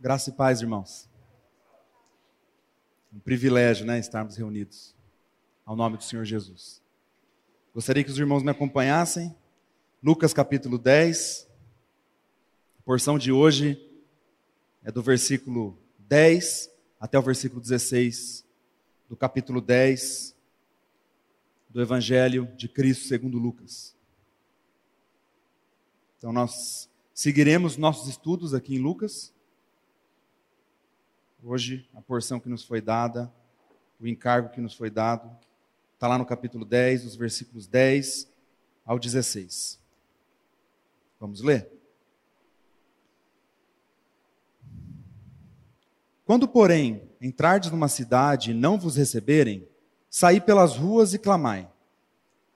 Graça e paz, irmãos. Um privilégio, né, estarmos reunidos ao nome do Senhor Jesus. Gostaria que os irmãos me acompanhassem. Lucas capítulo 10. A porção de hoje é do versículo 10 até o versículo 16 do capítulo 10 do Evangelho de Cristo segundo Lucas. Então nós seguiremos nossos estudos aqui em Lucas Hoje, a porção que nos foi dada, o encargo que nos foi dado, está lá no capítulo 10, dos versículos 10 ao 16. Vamos ler? Quando, porém, entrardes numa cidade e não vos receberem, saí pelas ruas e clamai.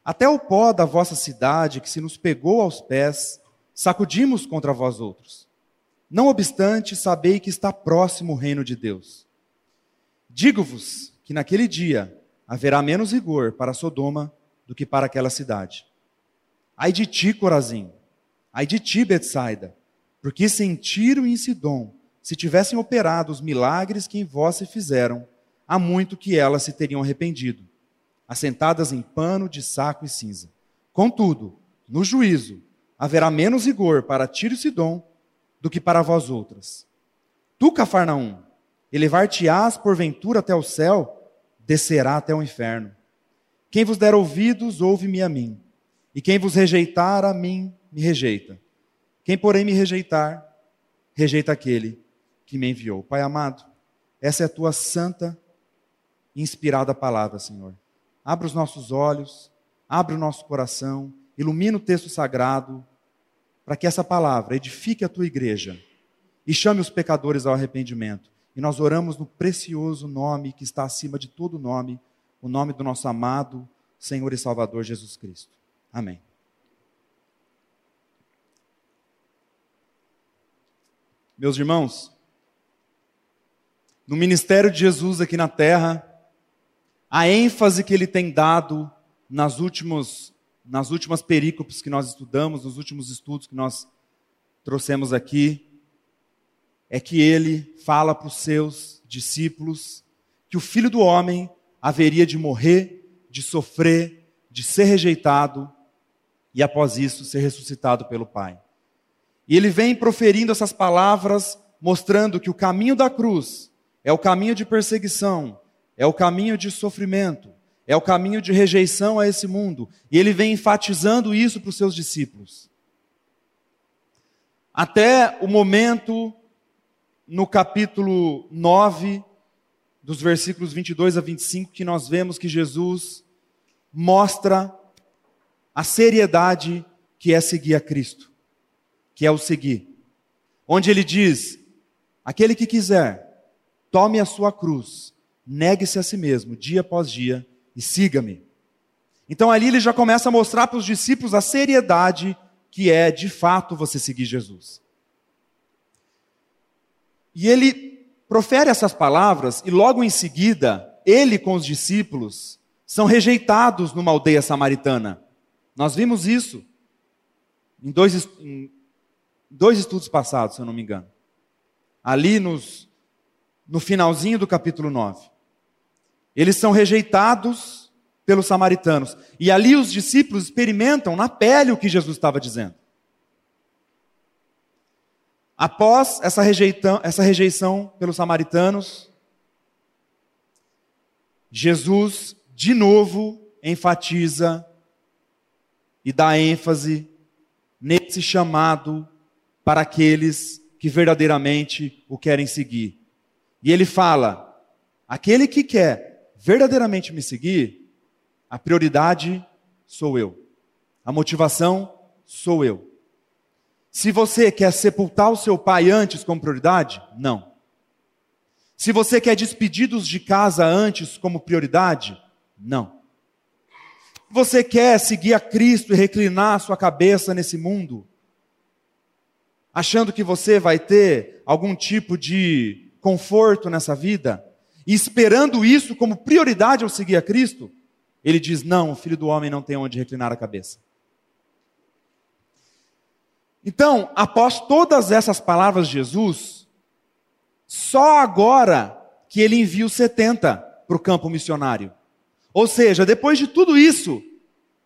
Até o pó da vossa cidade, que se nos pegou aos pés, sacudimos contra vós outros. Não obstante, sabei que está próximo o reino de Deus. Digo-vos que naquele dia haverá menos rigor para Sodoma do que para aquela cidade. Ai de ti, Corazim, ai de ti, Betsaida, porque se em Tiro e em Sidom se tivessem operado os milagres que em vós se fizeram, há muito que elas se teriam arrependido, assentadas em pano de saco e cinza. Contudo, no juízo, haverá menos rigor para Tiro e Sidom do que para vós outras. Tu, Cafarnaum, elevar-te-ás porventura até o céu, descerá até o inferno. Quem vos der ouvidos, ouve-me a mim. E quem vos rejeitar, a mim me rejeita. Quem, porém, me rejeitar, rejeita aquele que me enviou. Pai amado, essa é a tua santa e inspirada palavra, Senhor. Abra os nossos olhos, abre o nosso coração, ilumina o texto sagrado, para que essa palavra edifique a tua igreja e chame os pecadores ao arrependimento. E nós oramos no precioso nome que está acima de todo nome, o nome do nosso amado Senhor e Salvador Jesus Cristo. Amém. Meus irmãos, no ministério de Jesus aqui na terra, a ênfase que ele tem dado nas últimos nas últimas perícopes que nós estudamos, nos últimos estudos que nós trouxemos aqui, é que ele fala para os seus discípulos que o filho do homem haveria de morrer, de sofrer, de ser rejeitado e após isso ser ressuscitado pelo Pai. E ele vem proferindo essas palavras, mostrando que o caminho da cruz é o caminho de perseguição, é o caminho de sofrimento, é o caminho de rejeição a esse mundo. E ele vem enfatizando isso para os seus discípulos. Até o momento, no capítulo 9, dos versículos 22 a 25, que nós vemos que Jesus mostra a seriedade que é seguir a Cristo, que é o seguir. Onde ele diz: aquele que quiser, tome a sua cruz, negue-se a si mesmo, dia após dia, e siga-me. Então ali ele já começa a mostrar para os discípulos a seriedade que é de fato você seguir Jesus. E ele profere essas palavras e logo em seguida, ele com os discípulos são rejeitados numa aldeia samaritana. Nós vimos isso em dois, em dois estudos passados, se eu não me engano. Ali nos, no finalzinho do capítulo 9. Eles são rejeitados pelos samaritanos. E ali os discípulos experimentam na pele o que Jesus estava dizendo. Após essa rejeição, essa rejeição pelos samaritanos, Jesus de novo enfatiza e dá ênfase nesse chamado para aqueles que verdadeiramente o querem seguir. E ele fala: aquele que quer verdadeiramente me seguir, a prioridade sou eu. A motivação sou eu. Se você quer sepultar o seu pai antes como prioridade, não. Se você quer despedidos de casa antes como prioridade, não. Você quer seguir a Cristo e reclinar sua cabeça nesse mundo, achando que você vai ter algum tipo de conforto nessa vida? E esperando isso como prioridade ao seguir a Cristo, ele diz: Não, o filho do homem não tem onde reclinar a cabeça. Então, após todas essas palavras de Jesus, Só agora que ele envia os 70 para o campo missionário. Ou seja, depois de tudo isso,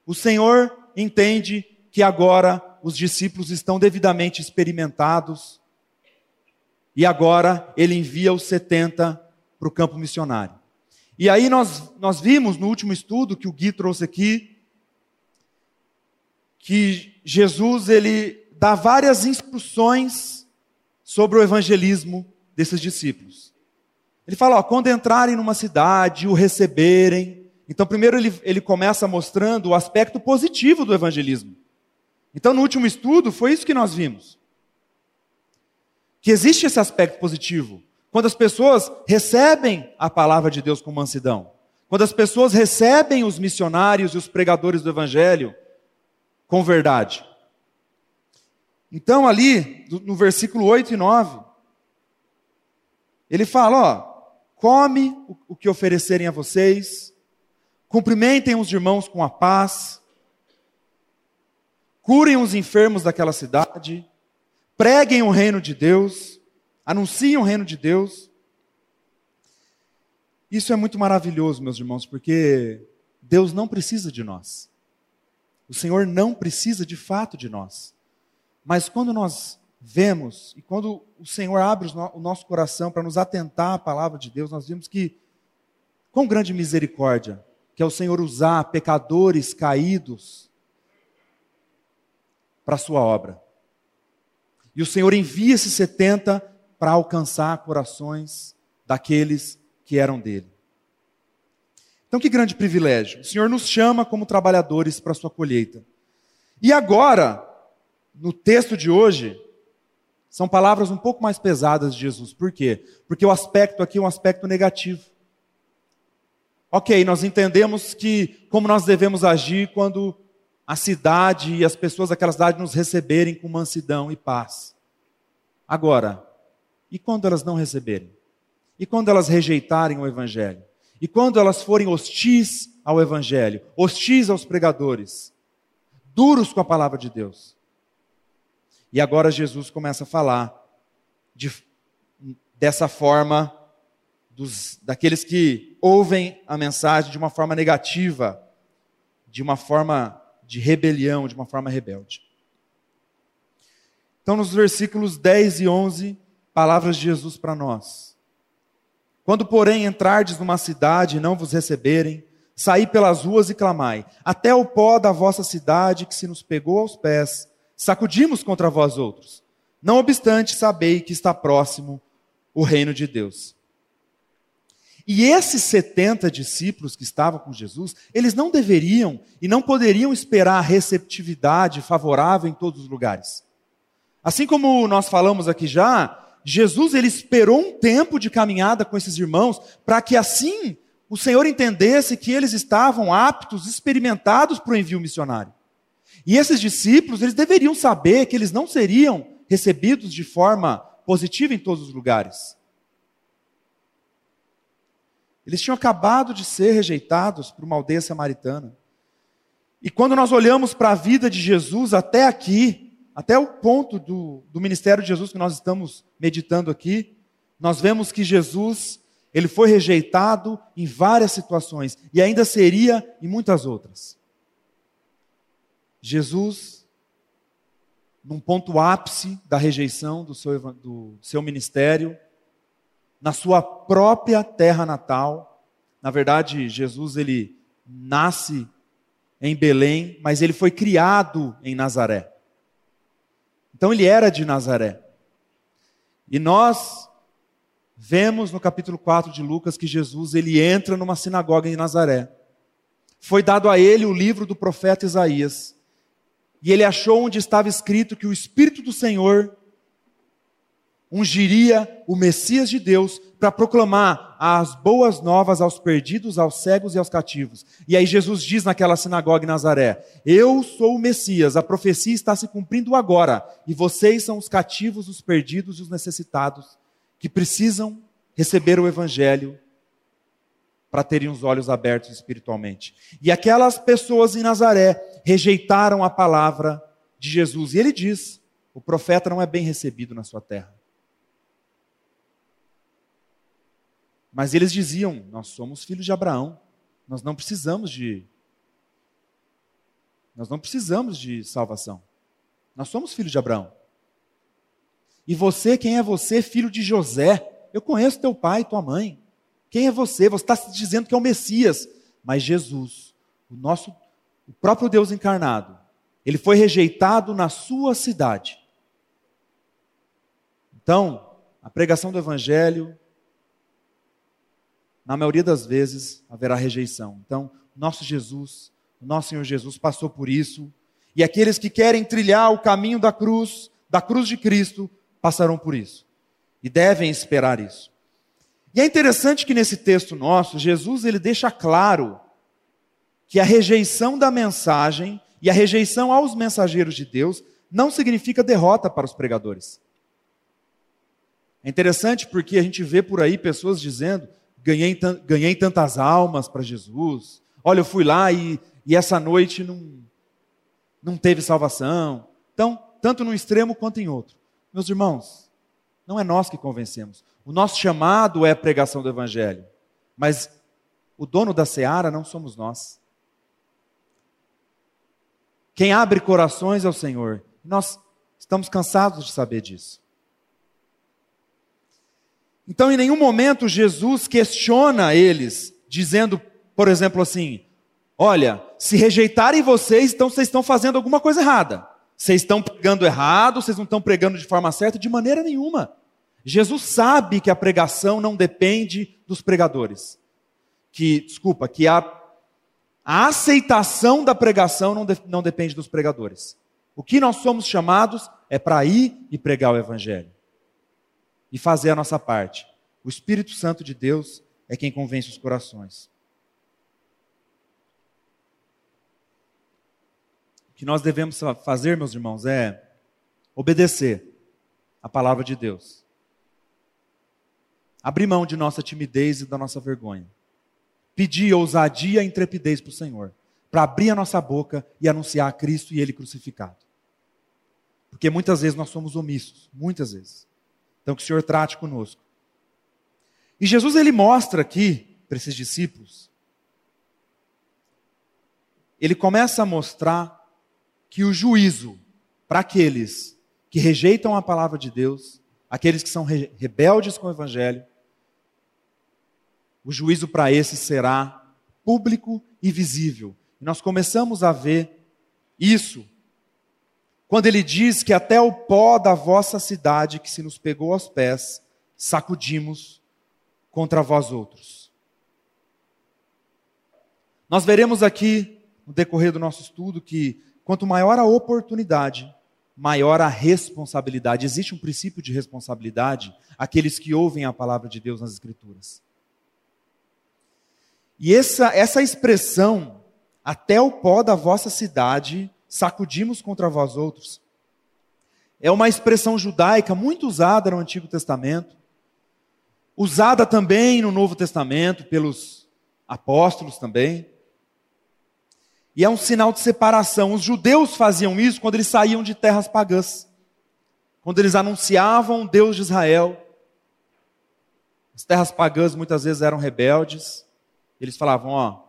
o Senhor entende que agora os discípulos estão devidamente experimentados e agora ele envia os 70 para o campo missionário. E aí nós, nós vimos no último estudo que o Gui trouxe aqui, que Jesus ele dá várias instruções sobre o evangelismo desses discípulos. Ele fala, ó, quando entrarem numa cidade, o receberem. Então, primeiro ele, ele começa mostrando o aspecto positivo do evangelismo. Então, no último estudo, foi isso que nós vimos. Que existe esse aspecto positivo. Quando as pessoas recebem a palavra de Deus com mansidão. Quando as pessoas recebem os missionários e os pregadores do evangelho com verdade. Então, ali, no versículo 8 e 9, ele fala: ó, come o que oferecerem a vocês, cumprimentem os irmãos com a paz, curem os enfermos daquela cidade, preguem o reino de Deus, anunciem o reino de Deus. Isso é muito maravilhoso, meus irmãos, porque Deus não precisa de nós. O Senhor não precisa de fato de nós. Mas quando nós vemos, e quando o Senhor abre o nosso coração para nos atentar à palavra de Deus, nós vimos que, com grande misericórdia, que é o Senhor usar pecadores caídos para a sua obra. E o Senhor envia esses 70 para alcançar corações daqueles que eram dele. Então, que grande privilégio. O Senhor nos chama como trabalhadores para a sua colheita. E agora, no texto de hoje, são palavras um pouco mais pesadas de Jesus. Por quê? Porque o aspecto aqui é um aspecto negativo. Ok, nós entendemos que como nós devemos agir quando a cidade e as pessoas daquela cidade nos receberem com mansidão e paz. Agora, e quando elas não receberem? E quando elas rejeitarem o Evangelho? E quando elas forem hostis ao Evangelho, hostis aos pregadores, duros com a palavra de Deus? E agora Jesus começa a falar de, dessa forma dos, daqueles que ouvem a mensagem de uma forma negativa, de uma forma de rebelião, de uma forma rebelde. Então, nos versículos 10 e 11, palavras de Jesus para nós. Quando, porém, entrardes numa cidade e não vos receberem, saí pelas ruas e clamai, até o pó da vossa cidade que se nos pegou aos pés, sacudimos contra vós outros. Não obstante, sabei que está próximo o reino de Deus. E esses 70 discípulos que estavam com Jesus, eles não deveriam e não poderiam esperar receptividade favorável em todos os lugares. Assim como nós falamos aqui já, Jesus ele esperou um tempo de caminhada com esses irmãos para que assim o Senhor entendesse que eles estavam aptos, experimentados para o envio missionário. E esses discípulos, eles deveriam saber que eles não seriam recebidos de forma positiva em todos os lugares. Eles tinham acabado de ser rejeitados por uma aldeia samaritana. E quando nós olhamos para a vida de Jesus até aqui, até o ponto do, do ministério de Jesus que nós estamos meditando aqui, nós vemos que Jesus, ele foi rejeitado em várias situações e ainda seria em muitas outras. Jesus, num ponto ápice da rejeição do seu, do seu ministério, na sua própria terra natal. Na verdade, Jesus ele nasce em Belém, mas ele foi criado em Nazaré. Então ele era de Nazaré. E nós vemos no capítulo 4 de Lucas que Jesus ele entra numa sinagoga em Nazaré. Foi dado a ele o livro do profeta Isaías e ele achou onde estava escrito que o Espírito do Senhor ungiria o Messias de Deus para proclamar as boas novas aos perdidos, aos cegos e aos cativos. E aí Jesus diz naquela sinagoga em Nazaré: Eu sou o Messias, a profecia está se cumprindo agora, e vocês são os cativos, os perdidos e os necessitados que precisam receber o evangelho para terem os olhos abertos espiritualmente. E aquelas pessoas em Nazaré rejeitaram a palavra de Jesus. E ele diz: o profeta não é bem recebido na sua terra. Mas eles diziam: Nós somos filhos de Abraão, nós não precisamos de. Nós não precisamos de salvação. Nós somos filhos de Abraão. E você, quem é você, filho de José? Eu conheço teu pai tua mãe. Quem é você? Você está se dizendo que é o Messias. Mas Jesus, o nosso, o próprio Deus encarnado, ele foi rejeitado na sua cidade. Então, a pregação do Evangelho, na maioria das vezes, haverá rejeição. Então, nosso Jesus, nosso Senhor Jesus passou por isso. E aqueles que querem trilhar o caminho da cruz, da cruz de Cristo, passarão por isso. E devem esperar isso. E é interessante que nesse texto nosso, Jesus ele deixa claro que a rejeição da mensagem e a rejeição aos mensageiros de Deus não significa derrota para os pregadores. É interessante porque a gente vê por aí pessoas dizendo: ganhei, ganhei tantas almas para Jesus, olha, eu fui lá e, e essa noite não, não teve salvação. Então, tanto num extremo quanto em outro. Meus irmãos, não é nós que convencemos. O nosso chamado é a pregação do Evangelho. Mas o dono da seara não somos nós. Quem abre corações é o Senhor. Nós estamos cansados de saber disso. Então, em nenhum momento, Jesus questiona eles, dizendo, por exemplo, assim: Olha, se rejeitarem vocês, então vocês estão fazendo alguma coisa errada. Vocês estão pregando errado, vocês não estão pregando de forma certa, de maneira nenhuma. Jesus sabe que a pregação não depende dos pregadores. Que, desculpa, que a, a aceitação da pregação não, de, não depende dos pregadores. O que nós somos chamados é para ir e pregar o Evangelho. E fazer a nossa parte. O Espírito Santo de Deus é quem convence os corações. que nós devemos fazer, meus irmãos, é obedecer a palavra de Deus. Abrir mão de nossa timidez e da nossa vergonha. Pedir ousadia e intrepidez para o Senhor, para abrir a nossa boca e anunciar a Cristo e Ele crucificado. Porque muitas vezes nós somos omissos, muitas vezes. Então que o Senhor trate conosco. E Jesus ele mostra aqui para esses discípulos, ele começa a mostrar que o juízo para aqueles que rejeitam a palavra de Deus, aqueles que são re rebeldes com o evangelho, o juízo para esses será público e visível. E nós começamos a ver isso quando ele diz que até o pó da vossa cidade que se nos pegou aos pés, sacudimos contra vós outros. Nós veremos aqui, no decorrer do nosso estudo, que Quanto maior a oportunidade, maior a responsabilidade. Existe um princípio de responsabilidade aqueles que ouvem a palavra de Deus nas Escrituras. E essa, essa expressão, até o pó da vossa cidade, sacudimos contra vós outros, é uma expressão judaica muito usada no Antigo Testamento, usada também no Novo Testamento pelos apóstolos também. E é um sinal de separação. Os judeus faziam isso quando eles saíam de terras pagãs. Quando eles anunciavam o Deus de Israel. As terras pagãs muitas vezes eram rebeldes. Eles falavam: Ó,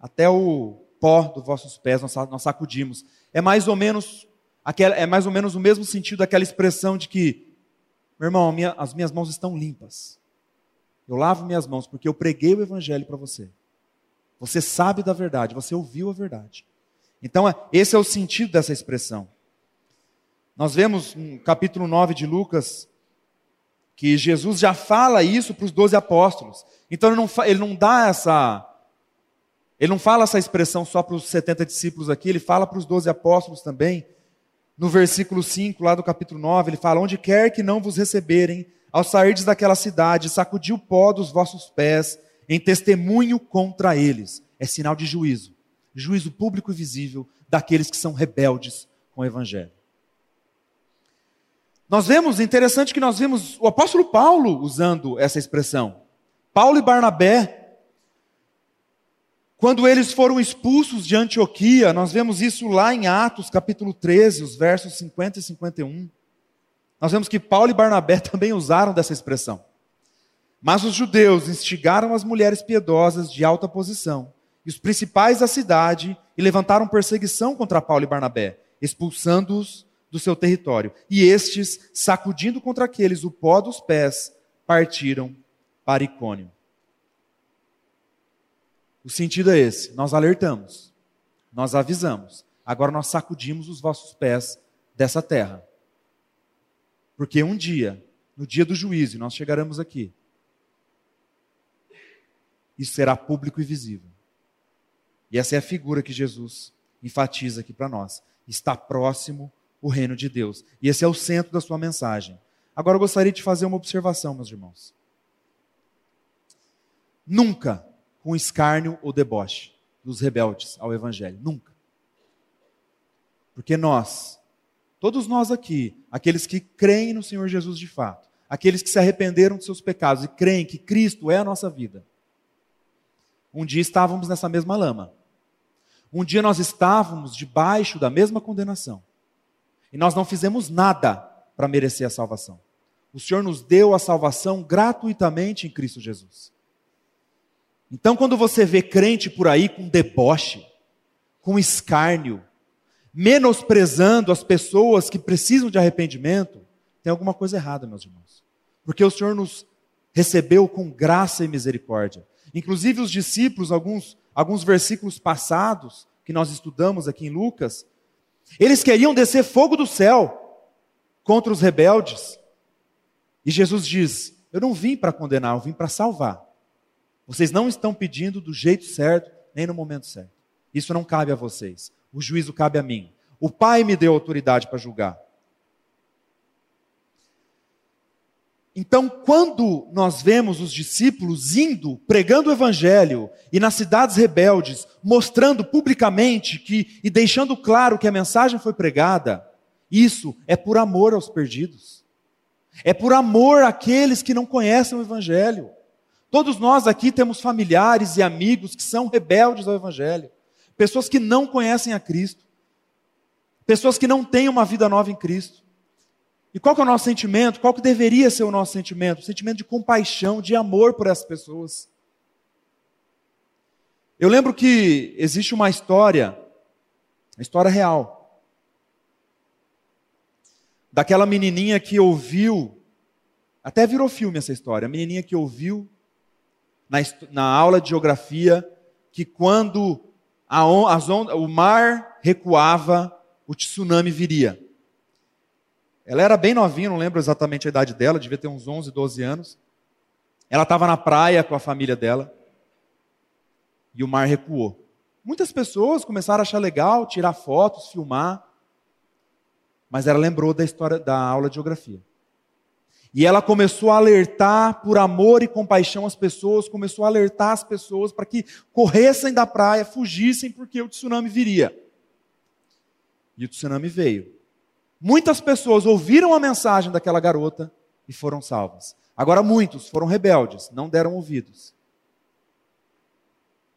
até o pó dos vossos pés nós sacudimos. É mais ou menos é mais ou menos o mesmo sentido daquela expressão de que, meu irmão, as minhas mãos estão limpas. Eu lavo minhas mãos porque eu preguei o evangelho para você. Você sabe da verdade, você ouviu a verdade. Então, é, esse é o sentido dessa expressão. Nós vemos no capítulo 9 de Lucas que Jesus já fala isso para os doze apóstolos. Então ele não, ele não dá essa. Ele não fala essa expressão só para os 70 discípulos aqui, ele fala para os doze apóstolos também. No versículo 5, lá do capítulo 9, ele fala: Onde quer que não vos receberem, ao sairdes daquela cidade, sacudi o pó dos vossos pés em testemunho contra eles. É sinal de juízo. Juízo público e visível daqueles que são rebeldes com o Evangelho. Nós vemos, interessante que nós vemos o apóstolo Paulo usando essa expressão. Paulo e Barnabé, quando eles foram expulsos de Antioquia, nós vemos isso lá em Atos capítulo 13, os versos 50 e 51. Nós vemos que Paulo e Barnabé também usaram dessa expressão. Mas os judeus instigaram as mulheres piedosas de alta posição e os principais da cidade e levantaram perseguição contra Paulo e Barnabé, expulsando-os do seu território. E estes, sacudindo contra aqueles o pó dos pés, partiram para Icônio. O sentido é esse: nós alertamos, nós avisamos, agora nós sacudimos os vossos pés dessa terra. Porque um dia, no dia do juízo, nós chegaremos aqui. Isso será público e visível. E essa é a figura que Jesus enfatiza aqui para nós. Está próximo o reino de Deus. E esse é o centro da sua mensagem. Agora eu gostaria de fazer uma observação, meus irmãos. Nunca com escárnio ou deboche dos rebeldes ao evangelho. Nunca. Porque nós, todos nós aqui, aqueles que creem no Senhor Jesus de fato, aqueles que se arrependeram de seus pecados e creem que Cristo é a nossa vida, um dia estávamos nessa mesma lama. Um dia nós estávamos debaixo da mesma condenação. E nós não fizemos nada para merecer a salvação. O Senhor nos deu a salvação gratuitamente em Cristo Jesus. Então, quando você vê crente por aí com deboche, com escárnio, menosprezando as pessoas que precisam de arrependimento, tem alguma coisa errada, meus irmãos. Porque o Senhor nos recebeu com graça e misericórdia. Inclusive os discípulos, alguns, alguns versículos passados que nós estudamos aqui em Lucas, eles queriam descer fogo do céu contra os rebeldes. E Jesus diz: Eu não vim para condenar, eu vim para salvar. Vocês não estão pedindo do jeito certo, nem no momento certo. Isso não cabe a vocês. O juízo cabe a mim. O Pai me deu autoridade para julgar. Então, quando nós vemos os discípulos indo, pregando o evangelho, e nas cidades rebeldes, mostrando publicamente que e deixando claro que a mensagem foi pregada, isso é por amor aos perdidos. É por amor àqueles que não conhecem o evangelho. Todos nós aqui temos familiares e amigos que são rebeldes ao Evangelho, pessoas que não conhecem a Cristo, pessoas que não têm uma vida nova em Cristo. E qual que é o nosso sentimento? Qual que deveria ser o nosso sentimento? O sentimento de compaixão, de amor por essas pessoas. Eu lembro que existe uma história, uma história real, daquela menininha que ouviu, até virou filme essa história, a menininha que ouviu na, na aula de geografia que quando a on, as on, o mar recuava, o tsunami viria. Ela era bem novinha, não lembro exatamente a idade dela, devia ter uns 11, 12 anos. Ela estava na praia com a família dela e o mar recuou. Muitas pessoas começaram a achar legal, tirar fotos, filmar, mas ela lembrou da história da aula de geografia. E ela começou a alertar por amor e compaixão as pessoas, começou a alertar as pessoas para que corressem da praia, fugissem, porque o tsunami viria. E o tsunami veio. Muitas pessoas ouviram a mensagem daquela garota e foram salvas. Agora, muitos foram rebeldes, não deram ouvidos.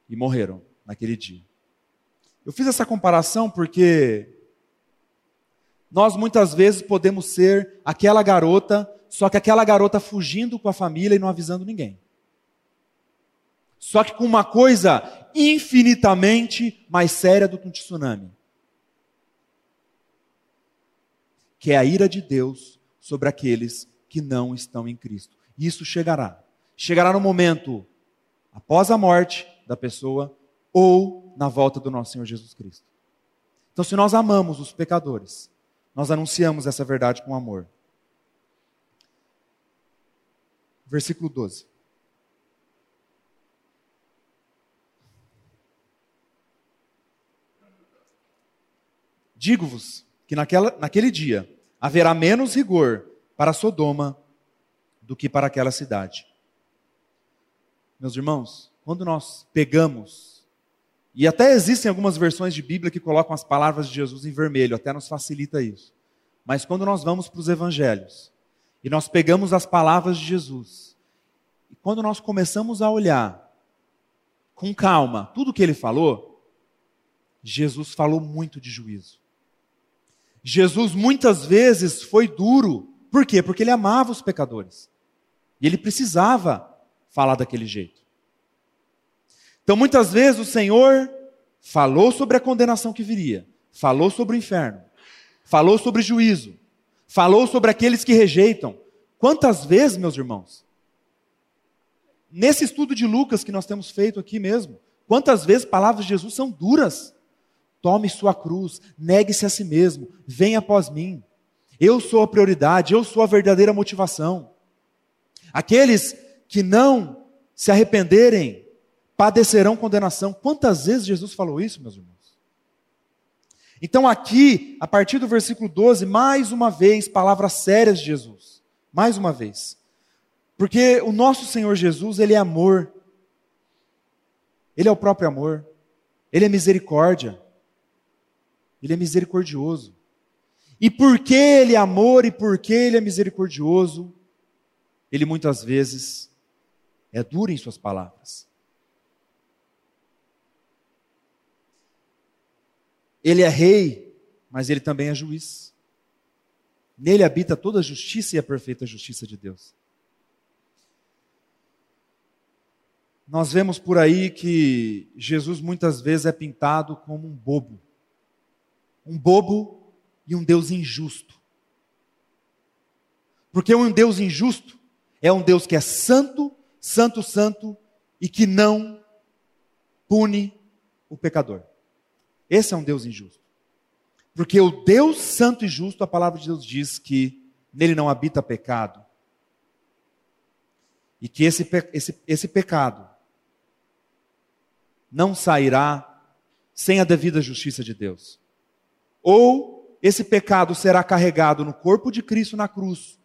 E morreram naquele dia. Eu fiz essa comparação porque nós muitas vezes podemos ser aquela garota só que aquela garota fugindo com a família e não avisando ninguém. Só que com uma coisa infinitamente mais séria do que um tsunami. Que é a ira de Deus sobre aqueles que não estão em Cristo. Isso chegará. Chegará no momento após a morte da pessoa ou na volta do nosso Senhor Jesus Cristo. Então, se nós amamos os pecadores, nós anunciamos essa verdade com amor. Versículo 12. Digo-vos que naquela, naquele dia haverá menos rigor para Sodoma do que para aquela cidade. Meus irmãos, quando nós pegamos, e até existem algumas versões de Bíblia que colocam as palavras de Jesus em vermelho, até nos facilita isso. Mas quando nós vamos para os evangelhos, e nós pegamos as palavras de Jesus. E quando nós começamos a olhar com calma tudo que ele falou, Jesus falou muito de juízo. Jesus muitas vezes foi duro. Por quê? Porque ele amava os pecadores. E ele precisava falar daquele jeito. Então, muitas vezes o Senhor falou sobre a condenação que viria, falou sobre o inferno, falou sobre juízo, falou sobre aqueles que rejeitam. Quantas vezes, meus irmãos? Nesse estudo de Lucas que nós temos feito aqui mesmo, quantas vezes palavras de Jesus são duras? Tome sua cruz, negue-se a si mesmo, venha após mim. Eu sou a prioridade, eu sou a verdadeira motivação. Aqueles que não se arrependerem padecerão condenação. Quantas vezes Jesus falou isso, meus irmãos? Então, aqui, a partir do versículo 12, mais uma vez, palavras sérias de Jesus. Mais uma vez. Porque o nosso Senhor Jesus, Ele é amor. Ele é o próprio amor. Ele é misericórdia. Ele é misericordioso. E porque Ele é amor e porque Ele é misericordioso, Ele muitas vezes é duro em Suas palavras. Ele é rei, mas Ele também é juiz. Nele habita toda a justiça e a perfeita justiça de Deus. Nós vemos por aí que Jesus muitas vezes é pintado como um bobo. Um bobo e um Deus injusto. Porque um Deus injusto é um Deus que é santo, santo, santo e que não pune o pecador. Esse é um Deus injusto. Porque o Deus santo e justo, a palavra de Deus diz que nele não habita pecado. E que esse, esse, esse pecado não sairá sem a devida justiça de Deus. Ou esse pecado será carregado no corpo de Cristo na cruz,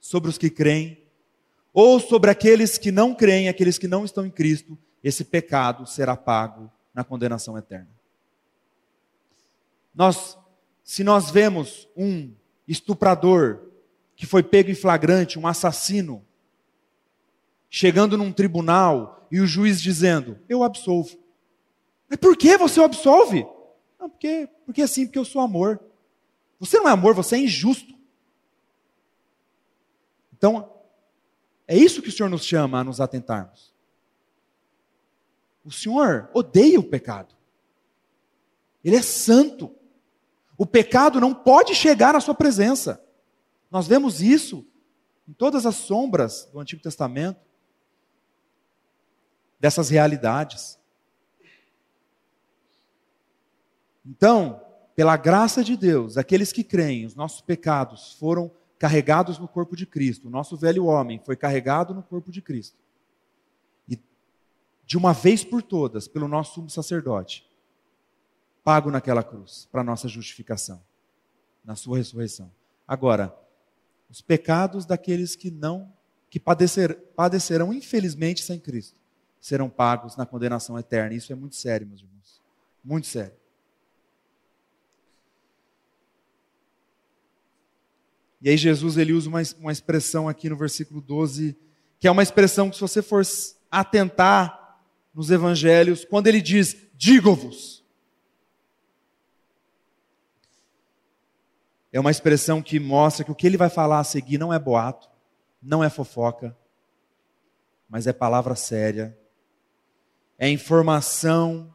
sobre os que creem, ou sobre aqueles que não creem, aqueles que não estão em Cristo, esse pecado será pago na condenação eterna. Nós, se nós vemos um estuprador que foi pego em flagrante, um assassino, chegando num tribunal e o juiz dizendo: Eu absolvo. Mas por que você o absolve? Não, porque, porque assim, porque eu sou amor. Você não é amor, você é injusto. Então, é isso que o Senhor nos chama a nos atentarmos. O Senhor odeia o pecado. Ele é santo. O pecado não pode chegar à sua presença. Nós vemos isso em todas as sombras do Antigo Testamento, dessas realidades. Então, pela graça de Deus, aqueles que creem, os nossos pecados foram carregados no corpo de Cristo, o nosso velho homem foi carregado no corpo de Cristo. De uma vez por todas, pelo nosso sumo sacerdote, pago naquela cruz para nossa justificação, na sua ressurreição. Agora, os pecados daqueles que não que padecer, padecerão infelizmente sem Cristo, serão pagos na condenação eterna. Isso é muito sério, meus irmãos. Muito sério. E aí Jesus ele usa uma, uma expressão aqui no versículo 12, que é uma expressão que se você for atentar nos evangelhos, quando ele diz, digo-vos. É uma expressão que mostra que o que ele vai falar a seguir não é boato, não é fofoca, mas é palavra séria, é informação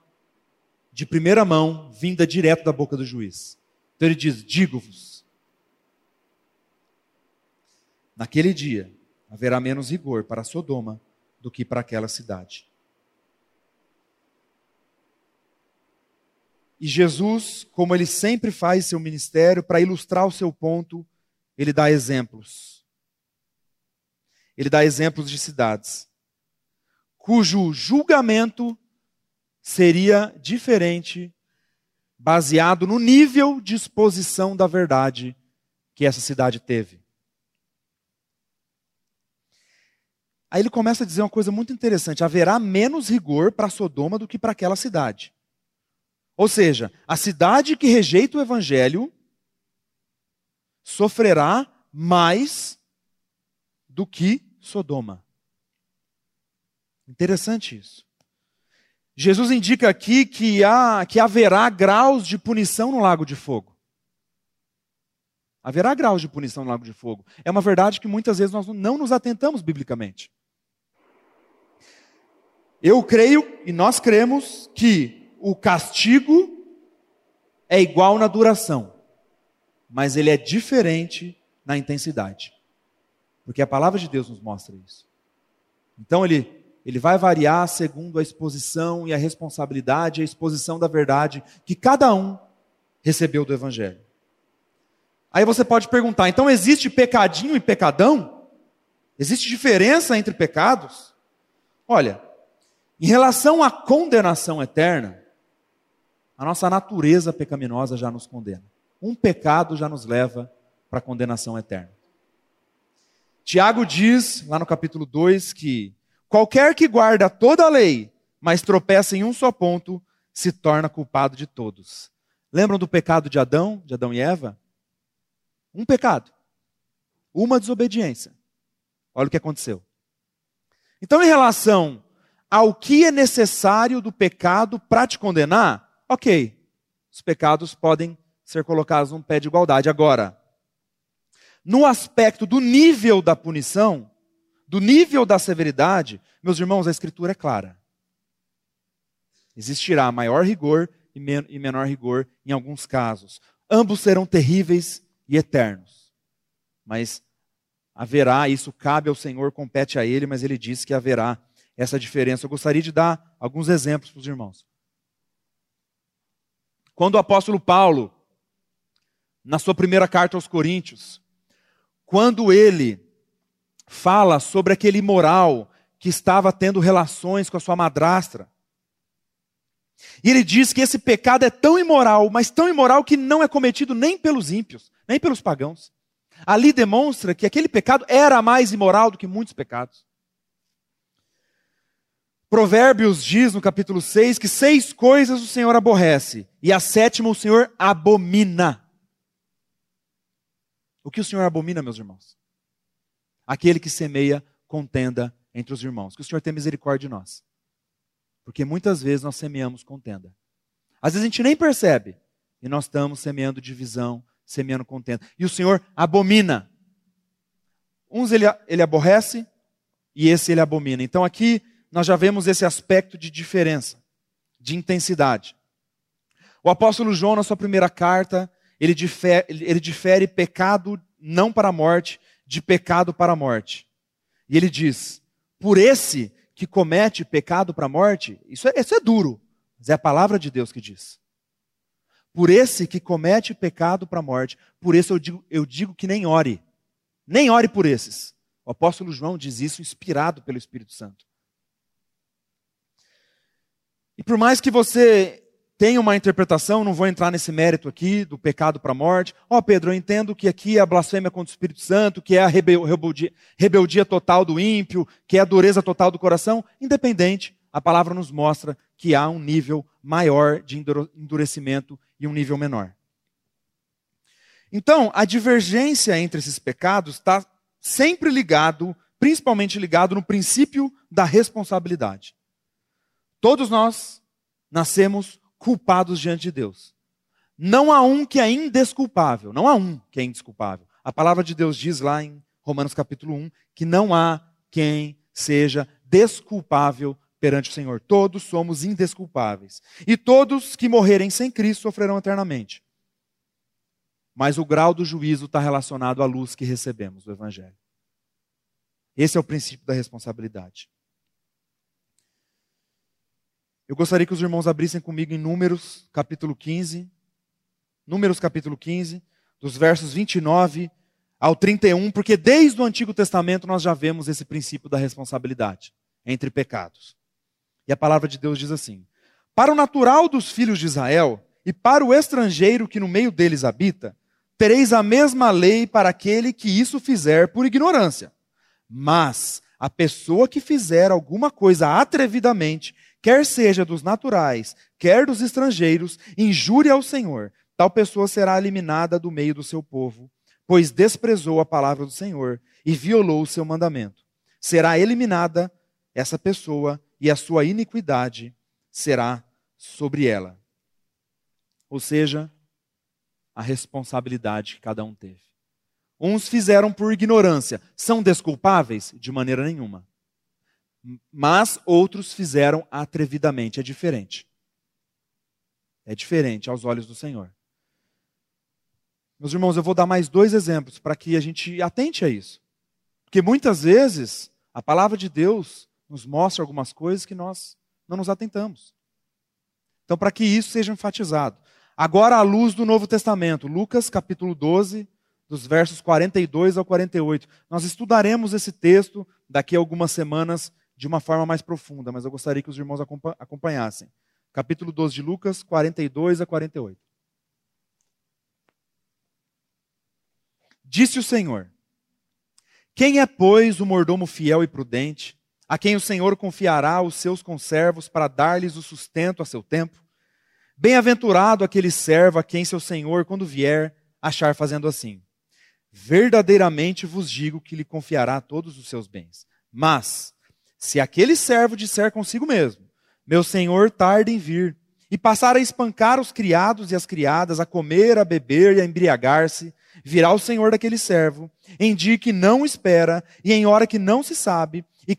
de primeira mão vinda direto da boca do juiz. Então ele diz: digo-vos. Naquele dia haverá menos rigor para Sodoma do que para aquela cidade. E Jesus, como ele sempre faz seu ministério, para ilustrar o seu ponto, ele dá exemplos. Ele dá exemplos de cidades cujo julgamento seria diferente, baseado no nível de exposição da verdade que essa cidade teve. Aí ele começa a dizer uma coisa muito interessante: haverá menos rigor para Sodoma do que para aquela cidade. Ou seja, a cidade que rejeita o evangelho sofrerá mais do que Sodoma. Interessante isso. Jesus indica aqui que, há, que haverá graus de punição no lago de fogo. Haverá graus de punição no lago de fogo. É uma verdade que muitas vezes nós não nos atentamos biblicamente. Eu creio e nós cremos que o castigo é igual na duração, mas ele é diferente na intensidade. Porque a palavra de Deus nos mostra isso. Então ele ele vai variar segundo a exposição e a responsabilidade, a exposição da verdade que cada um recebeu do evangelho. Aí você pode perguntar: então existe pecadinho e pecadão? Existe diferença entre pecados? Olha, em relação à condenação eterna, a nossa natureza pecaminosa já nos condena. Um pecado já nos leva para a condenação eterna. Tiago diz, lá no capítulo 2, que qualquer que guarda toda a lei, mas tropeça em um só ponto, se torna culpado de todos. Lembram do pecado de Adão, de Adão e Eva? Um pecado. Uma desobediência. Olha o que aconteceu. Então, em relação ao que é necessário do pecado para te condenar, ok, os pecados podem ser colocados num pé de igualdade. Agora, no aspecto do nível da punição, do nível da severidade, meus irmãos, a Escritura é clara. Existirá maior rigor e menor rigor em alguns casos. Ambos serão terríveis e eternos. Mas haverá, isso cabe ao Senhor, compete a Ele, mas Ele disse que haverá essa diferença. Eu gostaria de dar alguns exemplos para os irmãos. Quando o apóstolo Paulo, na sua primeira carta aos Coríntios, quando ele fala sobre aquele imoral que estava tendo relações com a sua madrastra, e ele diz que esse pecado é tão imoral, mas tão imoral que não é cometido nem pelos ímpios, nem pelos pagãos. Ali demonstra que aquele pecado era mais imoral do que muitos pecados. Provérbios diz no capítulo 6 que seis coisas o Senhor aborrece, e a sétima o Senhor abomina. O que o Senhor abomina, meus irmãos? Aquele que semeia contenda entre os irmãos. Que o Senhor tenha misericórdia de nós. Porque muitas vezes nós semeamos contenda. Às vezes a gente nem percebe. E nós estamos semeando divisão, semeando contenda. E o Senhor abomina. Uns ele, ele aborrece e esse ele abomina. Então aqui nós já vemos esse aspecto de diferença, de intensidade. O apóstolo João, na sua primeira carta, ele difere, ele difere pecado não para a morte, de pecado para a morte. E ele diz: por esse que comete pecado para a morte, isso é, isso é duro, mas é a palavra de Deus que diz. Por esse que comete pecado para a morte, por esse eu digo, eu digo que nem ore. Nem ore por esses. O apóstolo João diz isso inspirado pelo Espírito Santo. E por mais que você tem uma interpretação, não vou entrar nesse mérito aqui do pecado para a morte. Ó, oh, Pedro, eu entendo que aqui é a blasfêmia contra o Espírito Santo, que é a rebeldia, rebeldia total do ímpio, que é a dureza total do coração. Independente, a palavra nos mostra que há um nível maior de endurecimento e um nível menor. Então, a divergência entre esses pecados está sempre ligado, principalmente ligado no princípio da responsabilidade. Todos nós nascemos culpados diante de Deus. Não há um que é indesculpável. Não há um que é indesculpável. A palavra de Deus diz lá em Romanos capítulo 1 que não há quem seja desculpável perante o Senhor. Todos somos indesculpáveis. E todos que morrerem sem Cristo sofrerão eternamente. Mas o grau do juízo está relacionado à luz que recebemos do Evangelho. Esse é o princípio da responsabilidade. Eu gostaria que os irmãos abrissem comigo em Números, capítulo 15. Números, capítulo 15, dos versos 29 ao 31, porque desde o Antigo Testamento nós já vemos esse princípio da responsabilidade entre pecados. E a palavra de Deus diz assim: Para o natural dos filhos de Israel e para o estrangeiro que no meio deles habita, tereis a mesma lei para aquele que isso fizer por ignorância. Mas a pessoa que fizer alguma coisa atrevidamente quer seja dos naturais, quer dos estrangeiros, injúria ao Senhor, tal pessoa será eliminada do meio do seu povo, pois desprezou a palavra do Senhor e violou o seu mandamento. Será eliminada essa pessoa e a sua iniquidade será sobre ela. Ou seja, a responsabilidade que cada um teve. Uns fizeram por ignorância. São desculpáveis? De maneira nenhuma. Mas outros fizeram atrevidamente. É diferente. É diferente aos olhos do Senhor. Meus irmãos, eu vou dar mais dois exemplos para que a gente atente a isso. Porque muitas vezes a palavra de Deus nos mostra algumas coisas que nós não nos atentamos. Então, para que isso seja enfatizado. Agora, à luz do Novo Testamento, Lucas capítulo 12, dos versos 42 ao 48. Nós estudaremos esse texto daqui a algumas semanas de uma forma mais profunda, mas eu gostaria que os irmãos acompanhassem. Capítulo 12 de Lucas, 42 a 48. Disse o Senhor: Quem é, pois, o mordomo fiel e prudente, a quem o Senhor confiará os seus conservos para dar-lhes o sustento a seu tempo? Bem-aventurado aquele servo a quem seu Senhor, quando vier, achar fazendo assim. Verdadeiramente vos digo que lhe confiará todos os seus bens. Mas, se aquele servo disser consigo mesmo, meu senhor tarda em vir, e passar a espancar os criados e as criadas, a comer, a beber e a embriagar-se, virá o senhor daquele servo, em dia que não espera e em hora que não se sabe, e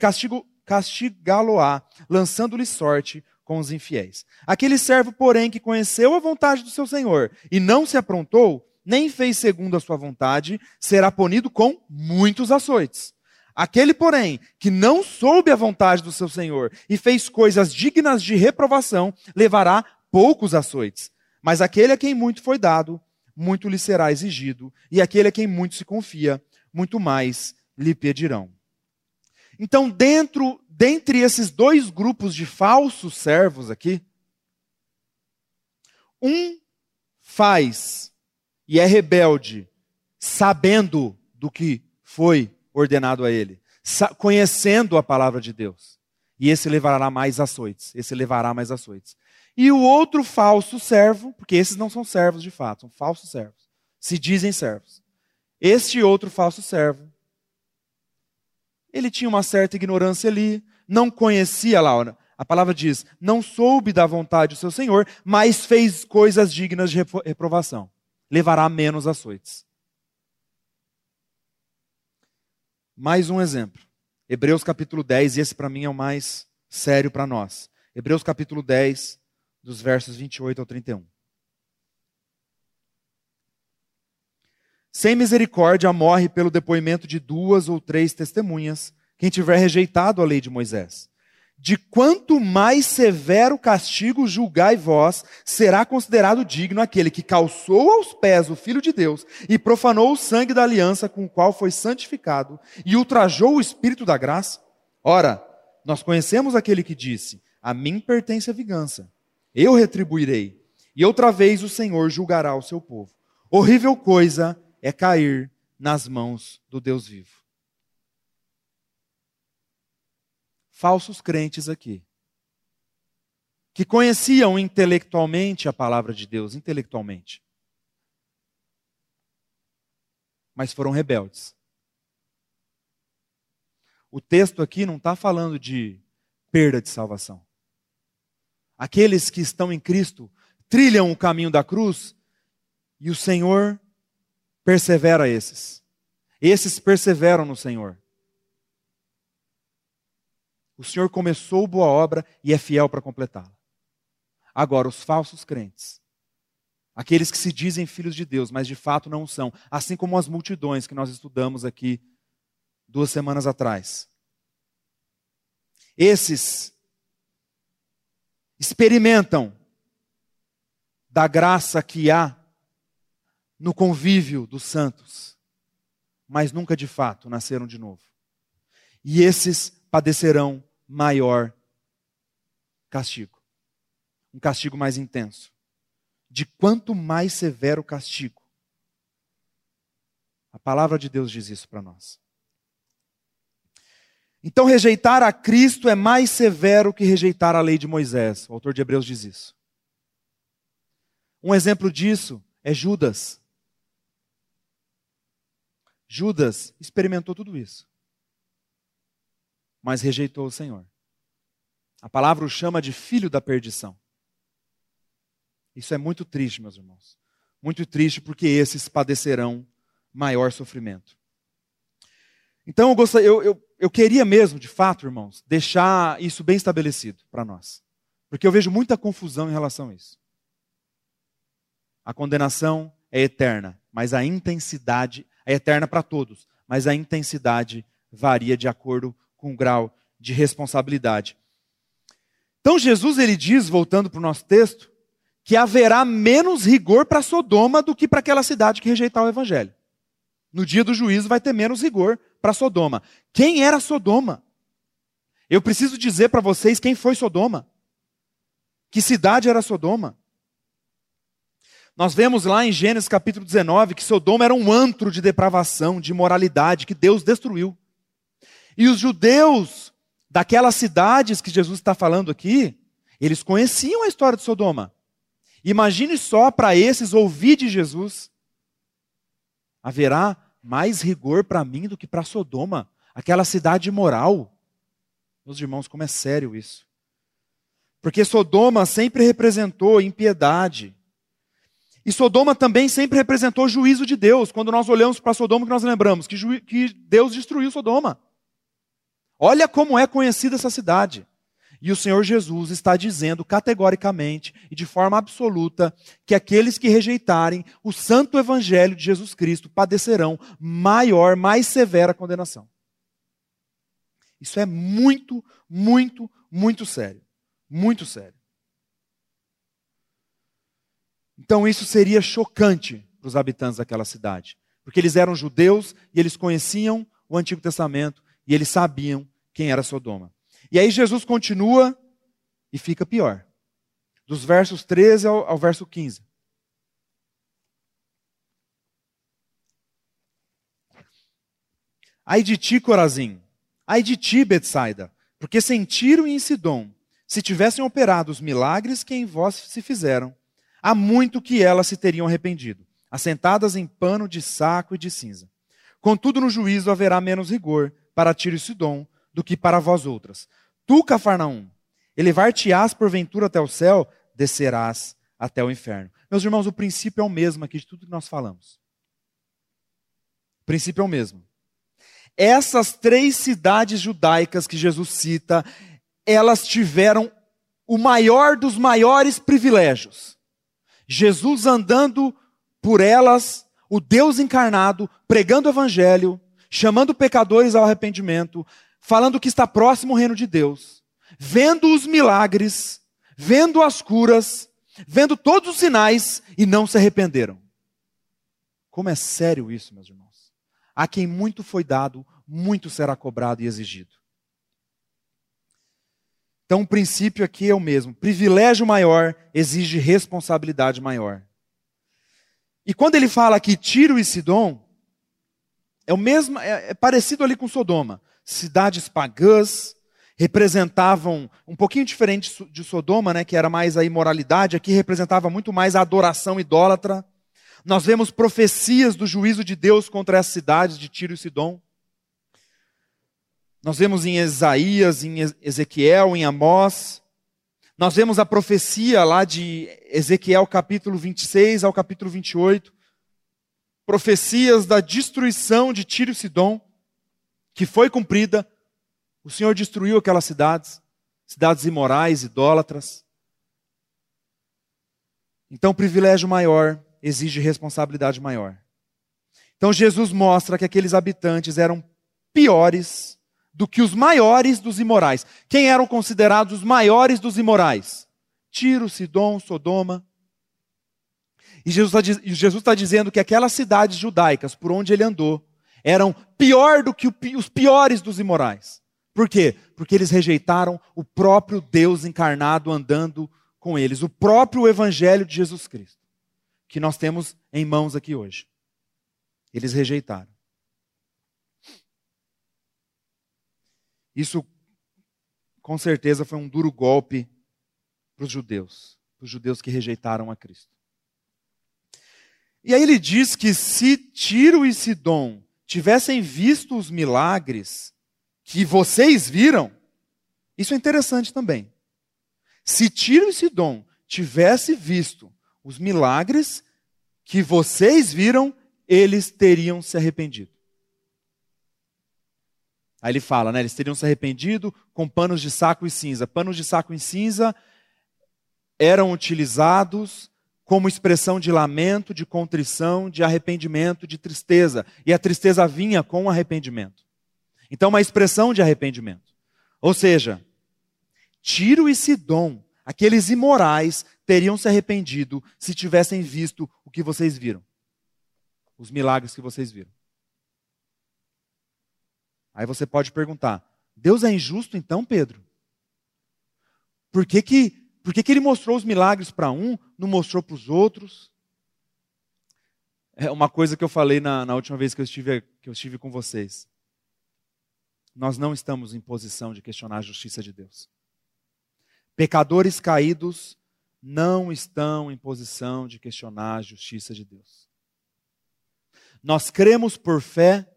castigá-lo-á, lançando-lhe sorte com os infiéis. Aquele servo, porém, que conheceu a vontade do seu senhor e não se aprontou, nem fez segundo a sua vontade, será punido com muitos açoites. Aquele, porém, que não soube a vontade do seu senhor e fez coisas dignas de reprovação, levará poucos açoites. Mas aquele a quem muito foi dado, muito lhe será exigido, e aquele a quem muito se confia, muito mais lhe pedirão. Então, dentro, dentre esses dois grupos de falsos servos aqui, um faz e é rebelde, sabendo do que foi ordenado a ele, conhecendo a palavra de Deus. E esse levará mais açoites, esse levará mais açoites. E o outro falso servo, porque esses não são servos de fato, são falsos servos, se dizem servos. Este outro falso servo, ele tinha uma certa ignorância ali, não conhecia lá, a palavra diz, não soube da vontade do seu Senhor, mas fez coisas dignas de reprovação. Levará menos açoites. Mais um exemplo. Hebreus capítulo 10, e esse para mim é o mais sério para nós. Hebreus capítulo 10, dos versos 28 ao 31. Sem misericórdia morre pelo depoimento de duas ou três testemunhas quem tiver rejeitado a lei de Moisés de quanto mais severo castigo julgai vós, será considerado digno aquele que calçou aos pés o Filho de Deus e profanou o sangue da aliança com o qual foi santificado e ultrajou o Espírito da graça? Ora, nós conhecemos aquele que disse: A mim pertence a vingança, eu retribuirei, e outra vez o Senhor julgará o seu povo. Horrível coisa é cair nas mãos do Deus vivo. Falsos crentes aqui, que conheciam intelectualmente a palavra de Deus, intelectualmente, mas foram rebeldes. O texto aqui não está falando de perda de salvação. Aqueles que estão em Cristo trilham o caminho da cruz e o Senhor persevera esses. Esses perseveram no Senhor. O Senhor começou boa obra e é fiel para completá-la. Agora, os falsos crentes, aqueles que se dizem filhos de Deus, mas de fato não são, assim como as multidões que nós estudamos aqui duas semanas atrás. Esses experimentam da graça que há no convívio dos santos, mas nunca de fato nasceram de novo. E esses padecerão maior castigo. Um castigo mais intenso. De quanto mais severo o castigo. A palavra de Deus diz isso para nós. Então, rejeitar a Cristo é mais severo que rejeitar a lei de Moisés. O autor de Hebreus diz isso. Um exemplo disso é Judas. Judas experimentou tudo isso mas rejeitou o Senhor. A palavra o chama de filho da perdição. Isso é muito triste, meus irmãos. Muito triste porque esses padecerão maior sofrimento. Então eu, gostaria, eu, eu, eu queria mesmo, de fato, irmãos, deixar isso bem estabelecido para nós. Porque eu vejo muita confusão em relação a isso. A condenação é eterna, mas a intensidade é eterna para todos, mas a intensidade varia de acordo com grau de responsabilidade. Então Jesus ele diz, voltando para o nosso texto, que haverá menos rigor para Sodoma do que para aquela cidade que rejeitar o evangelho. No dia do juízo vai ter menos rigor para Sodoma. Quem era Sodoma? Eu preciso dizer para vocês quem foi Sodoma. Que cidade era Sodoma? Nós vemos lá em Gênesis capítulo 19 que Sodoma era um antro de depravação, de imoralidade, que Deus destruiu. E os judeus daquelas cidades que Jesus está falando aqui, eles conheciam a história de Sodoma. Imagine só para esses ouvir de Jesus: haverá mais rigor para mim do que para Sodoma, aquela cidade imoral. Meus irmãos, como é sério isso. Porque Sodoma sempre representou impiedade, e Sodoma também sempre representou juízo de Deus. Quando nós olhamos para Sodoma, que nós lembramos que, que Deus destruiu Sodoma. Olha como é conhecida essa cidade. E o Senhor Jesus está dizendo categoricamente e de forma absoluta que aqueles que rejeitarem o santo evangelho de Jesus Cristo padecerão maior, mais severa condenação. Isso é muito, muito, muito sério. Muito sério. Então isso seria chocante para os habitantes daquela cidade, porque eles eram judeus e eles conheciam o Antigo Testamento e eles sabiam quem era Sodoma. E aí Jesus continua e fica pior. Dos versos 13 ao, ao verso 15. Ai de ti, Corazim, ai de ti, Betsaida, porque sentiram em Sidom, se tivessem operado os milagres que em vós se fizeram, há muito que elas se teriam arrependido, assentadas em pano de saco e de cinza. Contudo, no juízo haverá menos rigor para Tiro e Sidom do que para vós outras. Tu, Cafarnaum, elevar-te-ás porventura até o céu, descerás até o inferno. Meus irmãos, o princípio é o mesmo aqui de tudo que nós falamos. O princípio é o mesmo. Essas três cidades judaicas que Jesus cita, elas tiveram o maior dos maiores privilégios. Jesus andando por elas, o Deus encarnado, pregando o evangelho, chamando pecadores ao arrependimento, falando que está próximo o reino de Deus, vendo os milagres, vendo as curas, vendo todos os sinais e não se arrependeram. Como é sério isso, meus irmãos? A quem muito foi dado, muito será cobrado e exigido. Então, o princípio aqui é o mesmo: privilégio maior exige responsabilidade maior. E quando ele fala que Tiro e Sidom, é o mesmo, é, é parecido ali com Sodoma. Cidades pagãs representavam um pouquinho diferente de Sodoma, né, que era mais a imoralidade, aqui representava muito mais a adoração idólatra. Nós vemos profecias do juízo de Deus contra essas cidades de Tiro e Sidom. Nós vemos em Isaías, em Ezequiel, em Amós. Nós vemos a profecia lá de Ezequiel capítulo 26 ao capítulo 28. Profecias da destruição de Tiro e Sidom, que foi cumprida. O Senhor destruiu aquelas cidades, cidades imorais, idólatras. Então, privilégio maior exige responsabilidade maior. Então, Jesus mostra que aqueles habitantes eram piores do que os maiores dos imorais. Quem eram considerados os maiores dos imorais? Tiro, Sidom, Sodoma. E Jesus está tá dizendo que aquelas cidades judaicas por onde ele andou eram pior do que os piores dos imorais. Por quê? Porque eles rejeitaram o próprio Deus encarnado andando com eles, o próprio Evangelho de Jesus Cristo, que nós temos em mãos aqui hoje. Eles rejeitaram. Isso, com certeza, foi um duro golpe para os judeus, para os judeus que rejeitaram a Cristo. E aí ele diz que se Tiro e Sidom tivessem visto os milagres que vocês viram, isso é interessante também. Se Tiro e Sidom tivessem visto os milagres que vocês viram, eles teriam se arrependido. Aí ele fala, né? Eles teriam se arrependido com panos de saco e cinza. Panos de saco e cinza eram utilizados como expressão de lamento, de contrição, de arrependimento, de tristeza. E a tristeza vinha com o arrependimento. Então, uma expressão de arrependimento. Ou seja, Tiro e Sidom, aqueles imorais, teriam se arrependido se tivessem visto o que vocês viram. Os milagres que vocês viram. Aí você pode perguntar: Deus é injusto então, Pedro? Por que, que, por que, que ele mostrou os milagres para um, não mostrou para os outros? É uma coisa que eu falei na, na última vez que eu, estive, que eu estive com vocês. Nós não estamos em posição de questionar a justiça de Deus. Pecadores caídos não estão em posição de questionar a justiça de Deus. Nós cremos por fé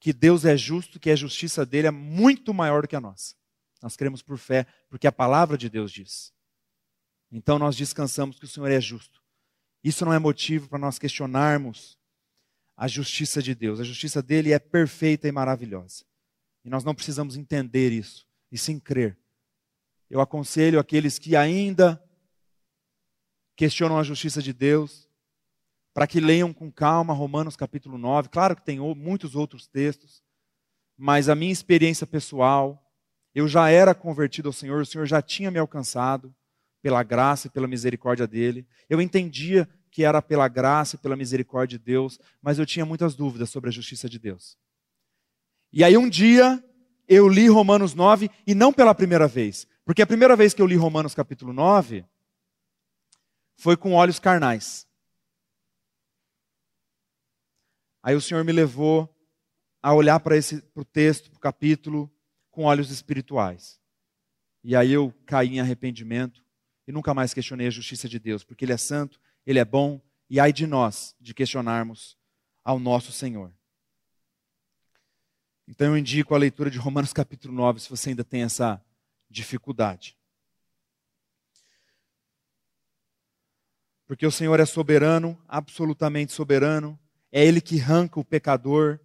que Deus é justo, que a justiça dele é muito maior do que a nossa. Nós cremos por fé, porque a palavra de Deus diz. Então nós descansamos que o Senhor é justo. Isso não é motivo para nós questionarmos a justiça de Deus. A justiça dele é perfeita e maravilhosa. E nós não precisamos entender isso, e sim crer. Eu aconselho aqueles que ainda questionam a justiça de Deus, para que leiam com calma Romanos capítulo 9. Claro que tem muitos outros textos, mas a minha experiência pessoal, eu já era convertido ao Senhor, o Senhor já tinha me alcançado pela graça e pela misericórdia dele. Eu entendia que era pela graça e pela misericórdia de Deus, mas eu tinha muitas dúvidas sobre a justiça de Deus. E aí um dia eu li Romanos 9 e não pela primeira vez, porque a primeira vez que eu li Romanos capítulo 9 foi com olhos carnais. Aí o Senhor me levou a olhar para esse pro texto, para o capítulo, com olhos espirituais. E aí eu caí em arrependimento e nunca mais questionei a justiça de Deus, porque Ele é santo, Ele é bom, e ai de nós de questionarmos ao nosso Senhor. Então eu indico a leitura de Romanos capítulo 9, se você ainda tem essa dificuldade. Porque o Senhor é soberano, absolutamente soberano, é Ele que arranca o pecador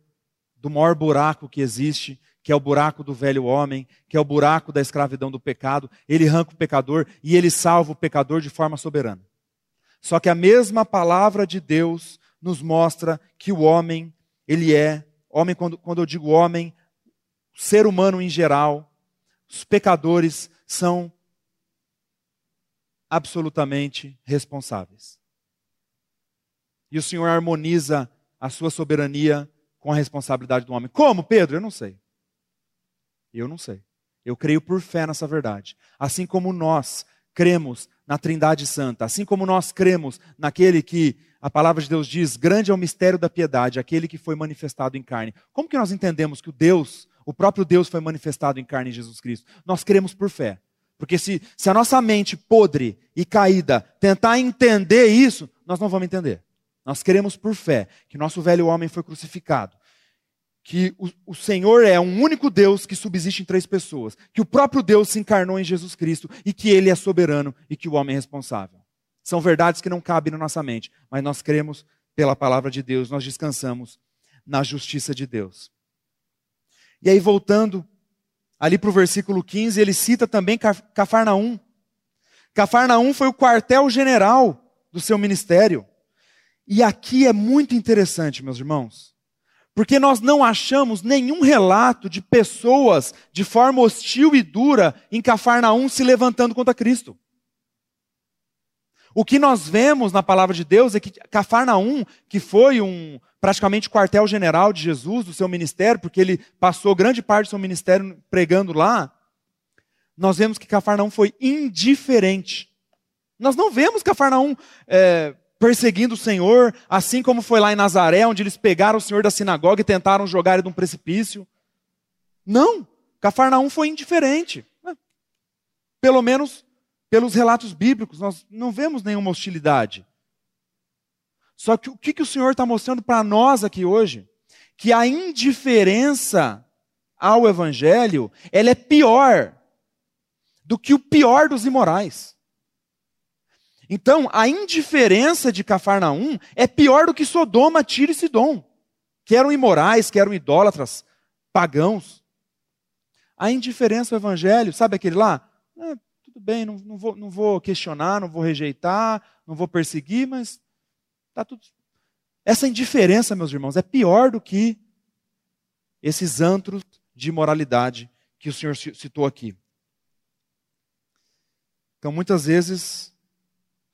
do maior buraco que existe, que é o buraco do velho homem, que é o buraco da escravidão do pecado. Ele arranca o pecador e ele salva o pecador de forma soberana. Só que a mesma palavra de Deus nos mostra que o homem, ele é, homem, quando, quando eu digo homem, ser humano em geral, os pecadores são absolutamente responsáveis. E o Senhor harmoniza a sua soberania com a responsabilidade do homem. Como, Pedro? Eu não sei. Eu não sei. Eu creio por fé nessa verdade. Assim como nós cremos na Trindade Santa, assim como nós cremos naquele que a palavra de Deus diz, grande é o mistério da piedade, aquele que foi manifestado em carne. Como que nós entendemos que o Deus, o próprio Deus foi manifestado em carne em Jesus Cristo? Nós cremos por fé. Porque se, se a nossa mente podre e caída tentar entender isso, nós não vamos entender. Nós queremos por fé que nosso velho homem foi crucificado, que o, o, Senhor é um único Deus que subsiste em três pessoas, que o próprio Deus se encarnou em Jesus Cristo e que Ele é soberano e que o homem é responsável. São verdades que não cabem na nossa mente, mas nós cremos pela palavra de Deus, nós descansamos na justiça de Deus. E aí, voltando ali para o versículo 15, ele cita também Cafarnaum. Cafarnaum foi o quartel-general do seu ministério. E aqui é muito interessante, meus irmãos, porque nós não achamos nenhum relato de pessoas de forma hostil e dura em Cafarnaum se levantando contra Cristo. O que nós vemos na palavra de Deus é que Cafarnaum, que foi um praticamente quartel-general de Jesus, do seu ministério, porque ele passou grande parte do seu ministério pregando lá, nós vemos que Cafarnaum foi indiferente. Nós não vemos Cafarnaum é, perseguindo o Senhor, assim como foi lá em Nazaré, onde eles pegaram o Senhor da sinagoga e tentaram jogar ele de um precipício. Não, Cafarnaum foi indiferente. Pelo menos pelos relatos bíblicos, nós não vemos nenhuma hostilidade. Só que o que, que o Senhor está mostrando para nós aqui hoje? Que a indiferença ao Evangelho, ela é pior do que o pior dos imorais. Então, a indiferença de Cafarnaum é pior do que Sodoma, Tiro e Sidom, que eram imorais, que eram idólatras, pagãos. a indiferença ao evangelho, sabe aquele lá? Ah, tudo bem, não, não, vou, não vou questionar, não vou rejeitar, não vou perseguir, mas tá tudo. Essa indiferença, meus irmãos, é pior do que esses antros de imoralidade que o Senhor citou aqui. Então, muitas vezes,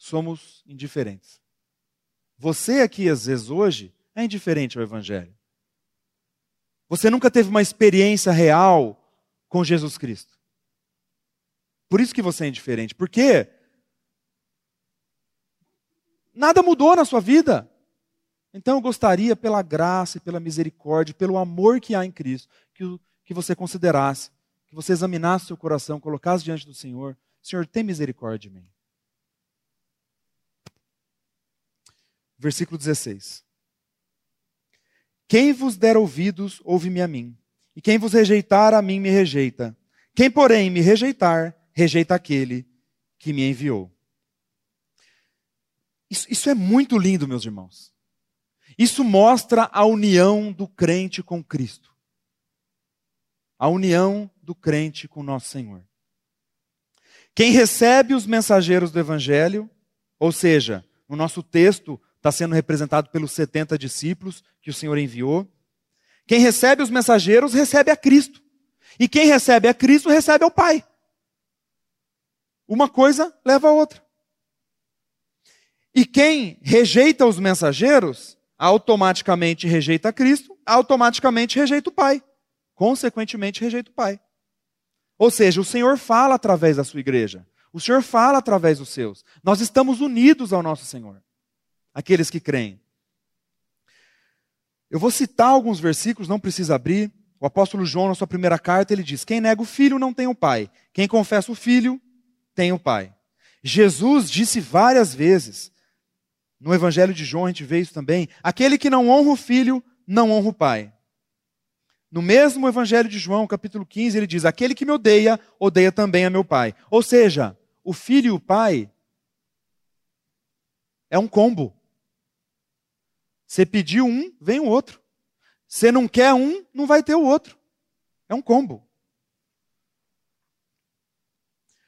somos indiferentes. Você aqui, às vezes, hoje, é indiferente ao Evangelho. Você nunca teve uma experiência real com Jesus Cristo. Por isso que você é indiferente. Porque nada mudou na sua vida. Então eu gostaria, pela graça e pela misericórdia, pelo amor que há em Cristo, que, que você considerasse, que você examinasse seu coração, colocasse diante do Senhor. Senhor, tem misericórdia de mim. Versículo 16. Quem vos der ouvidos, ouve-me a mim. E quem vos rejeitar, a mim me rejeita. Quem, porém, me rejeitar, rejeita aquele que me enviou. Isso, isso é muito lindo, meus irmãos. Isso mostra a união do crente com Cristo. A união do crente com nosso Senhor. Quem recebe os mensageiros do Evangelho, ou seja, no nosso texto está sendo representado pelos 70 discípulos que o Senhor enviou. Quem recebe os mensageiros recebe a Cristo. E quem recebe a Cristo recebe ao Pai. Uma coisa leva a outra. E quem rejeita os mensageiros, automaticamente rejeita Cristo, automaticamente rejeita o Pai. Consequentemente, rejeita o Pai. Ou seja, o Senhor fala através da sua igreja. O Senhor fala através dos seus. Nós estamos unidos ao nosso Senhor. Aqueles que creem. Eu vou citar alguns versículos, não precisa abrir. O apóstolo João, na sua primeira carta, ele diz: Quem nega o filho não tem o pai. Quem confessa o filho tem o pai. Jesus disse várias vezes, no Evangelho de João a gente vê isso também: aquele que não honra o filho, não honra o pai. No mesmo Evangelho de João, capítulo 15, ele diz: Aquele que me odeia, odeia também a meu pai. Ou seja, o filho e o pai é um combo. Você pediu um, vem o outro. Você não quer um, não vai ter o outro. É um combo.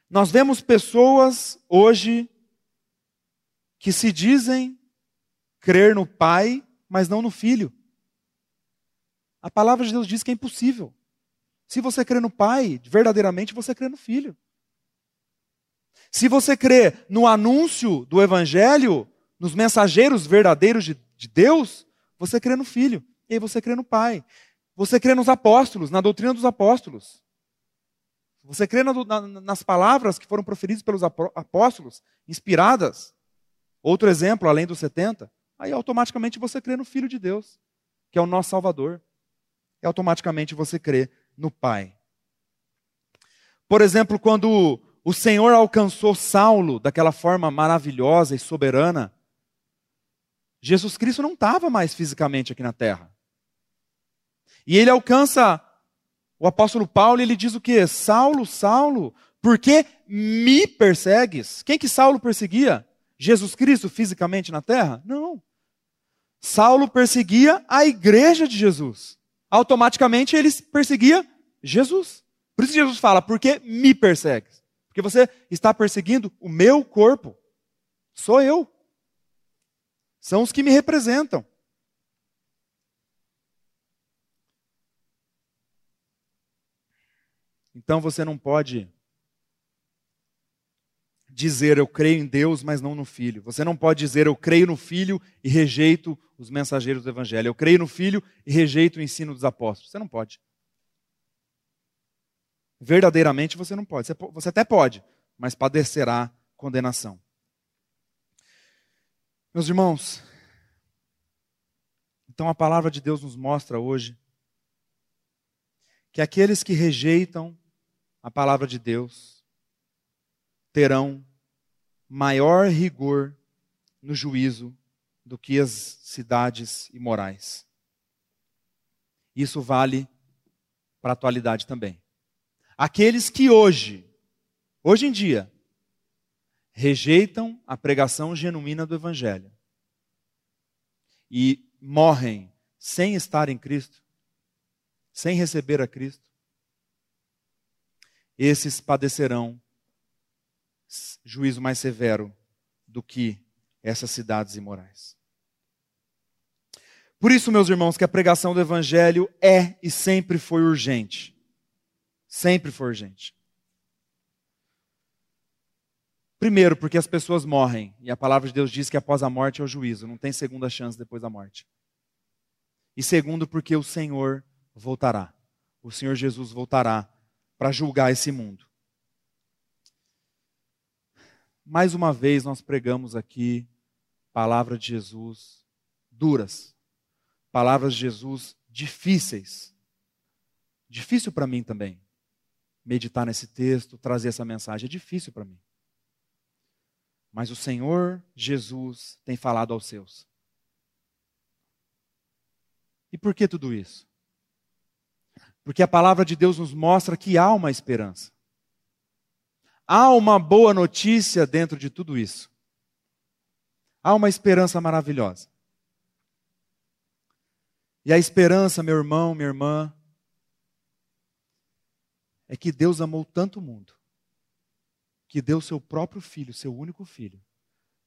Nós vemos pessoas hoje que se dizem crer no pai, mas não no filho. A palavra de Deus diz que é impossível. Se você crê no Pai, verdadeiramente você crê no Filho. Se você crê no anúncio do Evangelho, nos mensageiros verdadeiros de, de Deus, você crê no Filho. E você crê no Pai. Você crê nos apóstolos, na doutrina dos apóstolos. Você crê na, na, nas palavras que foram proferidas pelos apóstolos, inspiradas. Outro exemplo, além dos 70, aí automaticamente você crê no Filho de Deus, que é o nosso Salvador e automaticamente você crê no Pai. Por exemplo, quando o Senhor alcançou Saulo daquela forma maravilhosa e soberana, Jesus Cristo não estava mais fisicamente aqui na terra. E ele alcança o apóstolo Paulo e ele diz o que? Saulo, Saulo, por que me persegues? Quem que Saulo perseguia? Jesus Cristo fisicamente na terra? Não. Saulo perseguia a igreja de Jesus automaticamente ele perseguia Jesus. Por isso Jesus fala: por que me persegues? Porque você está perseguindo o meu corpo. Sou eu. São os que me representam. Então você não pode dizer eu creio em Deus, mas não no Filho. Você não pode dizer eu creio no Filho e rejeito os mensageiros do Evangelho. Eu creio no Filho e rejeito o ensino dos apóstolos. Você não pode. Verdadeiramente você não pode. Você até pode, mas padecerá condenação. Meus irmãos, então a palavra de Deus nos mostra hoje que aqueles que rejeitam a palavra de Deus, terão maior rigor no juízo do que as cidades imorais. Isso vale para a atualidade também. Aqueles que hoje, hoje em dia, rejeitam a pregação genuína do Evangelho e morrem sem estar em Cristo, sem receber a Cristo, esses padecerão juízo mais severo do que essas cidades imorais. Por isso, meus irmãos, que a pregação do Evangelho é e sempre foi urgente. Sempre foi urgente. Primeiro, porque as pessoas morrem, e a palavra de Deus diz que após a morte é o juízo, não tem segunda chance depois da morte. E segundo, porque o Senhor voltará. O Senhor Jesus voltará para julgar esse mundo. Mais uma vez nós pregamos aqui palavra de Jesus duras, palavras de Jesus difíceis. Difícil para mim também meditar nesse texto, trazer essa mensagem, é difícil para mim. Mas o Senhor Jesus tem falado aos seus. E por que tudo isso? Porque a palavra de Deus nos mostra que há uma esperança. Há uma boa notícia dentro de tudo isso. Há uma esperança maravilhosa. E a esperança, meu irmão, minha irmã, é que Deus amou tanto o mundo, que deu seu próprio filho, seu único filho,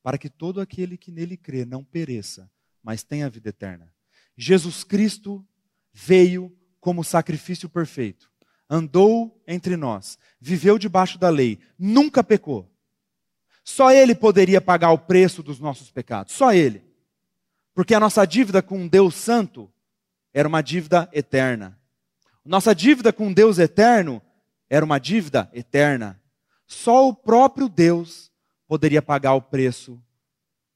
para que todo aquele que nele crê não pereça, mas tenha vida eterna. Jesus Cristo veio como sacrifício perfeito andou entre nós, viveu debaixo da lei, nunca pecou. Só ele poderia pagar o preço dos nossos pecados, só ele. Porque a nossa dívida com Deus santo era uma dívida eterna. Nossa dívida com Deus eterno era uma dívida eterna. Só o próprio Deus poderia pagar o preço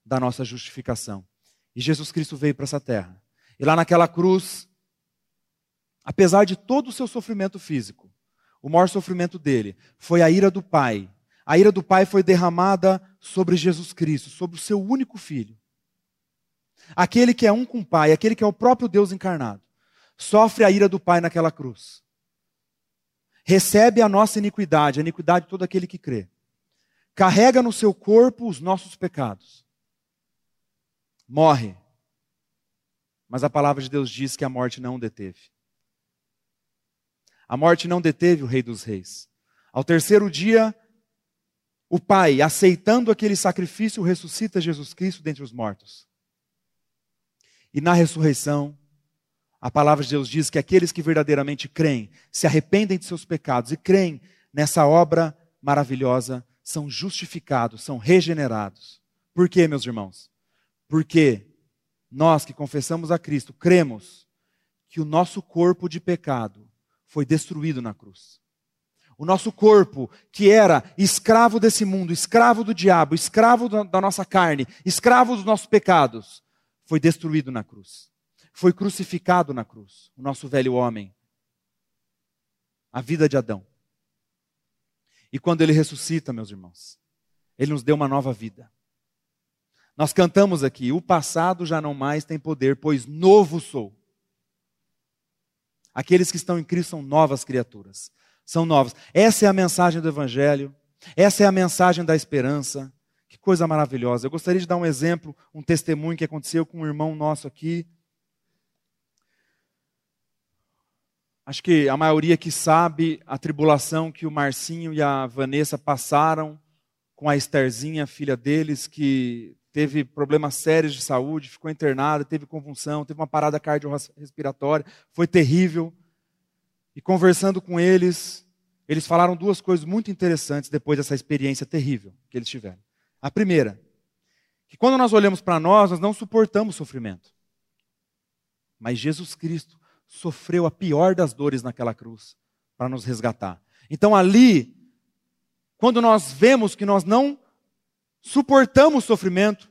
da nossa justificação. E Jesus Cristo veio para essa terra. E lá naquela cruz, apesar de todo o seu sofrimento físico, o maior sofrimento dele foi a ira do Pai. A ira do Pai foi derramada sobre Jesus Cristo, sobre o seu único filho. Aquele que é um com o Pai, aquele que é o próprio Deus encarnado, sofre a ira do Pai naquela cruz. Recebe a nossa iniquidade, a iniquidade de todo aquele que crê. Carrega no seu corpo os nossos pecados. Morre. Mas a palavra de Deus diz que a morte não o deteve. A morte não deteve o Rei dos Reis. Ao terceiro dia, o Pai, aceitando aquele sacrifício, ressuscita Jesus Cristo dentre os mortos. E na ressurreição, a palavra de Deus diz que aqueles que verdadeiramente creem, se arrependem de seus pecados e creem nessa obra maravilhosa, são justificados, são regenerados. Por quê, meus irmãos? Porque nós que confessamos a Cristo, cremos que o nosso corpo de pecado foi destruído na cruz. O nosso corpo, que era escravo desse mundo, escravo do diabo, escravo da nossa carne, escravo dos nossos pecados, foi destruído na cruz. Foi crucificado na cruz. O nosso velho homem. A vida de Adão. E quando ele ressuscita, meus irmãos, ele nos deu uma nova vida. Nós cantamos aqui: o passado já não mais tem poder, pois novo sou. Aqueles que estão em Cristo são novas criaturas. São novas. Essa é a mensagem do Evangelho. Essa é a mensagem da esperança. Que coisa maravilhosa. Eu gostaria de dar um exemplo, um testemunho que aconteceu com um irmão nosso aqui. Acho que a maioria que sabe a tribulação que o Marcinho e a Vanessa passaram com a Estherzinha, filha deles, que teve problemas sérios de saúde, ficou internada, teve convulsão, teve uma parada cardiorrespiratória, foi terrível. E conversando com eles, eles falaram duas coisas muito interessantes depois dessa experiência terrível que eles tiveram. A primeira, que quando nós olhamos para nós, nós não suportamos sofrimento. Mas Jesus Cristo sofreu a pior das dores naquela cruz para nos resgatar. Então ali, quando nós vemos que nós não suportamos sofrimento,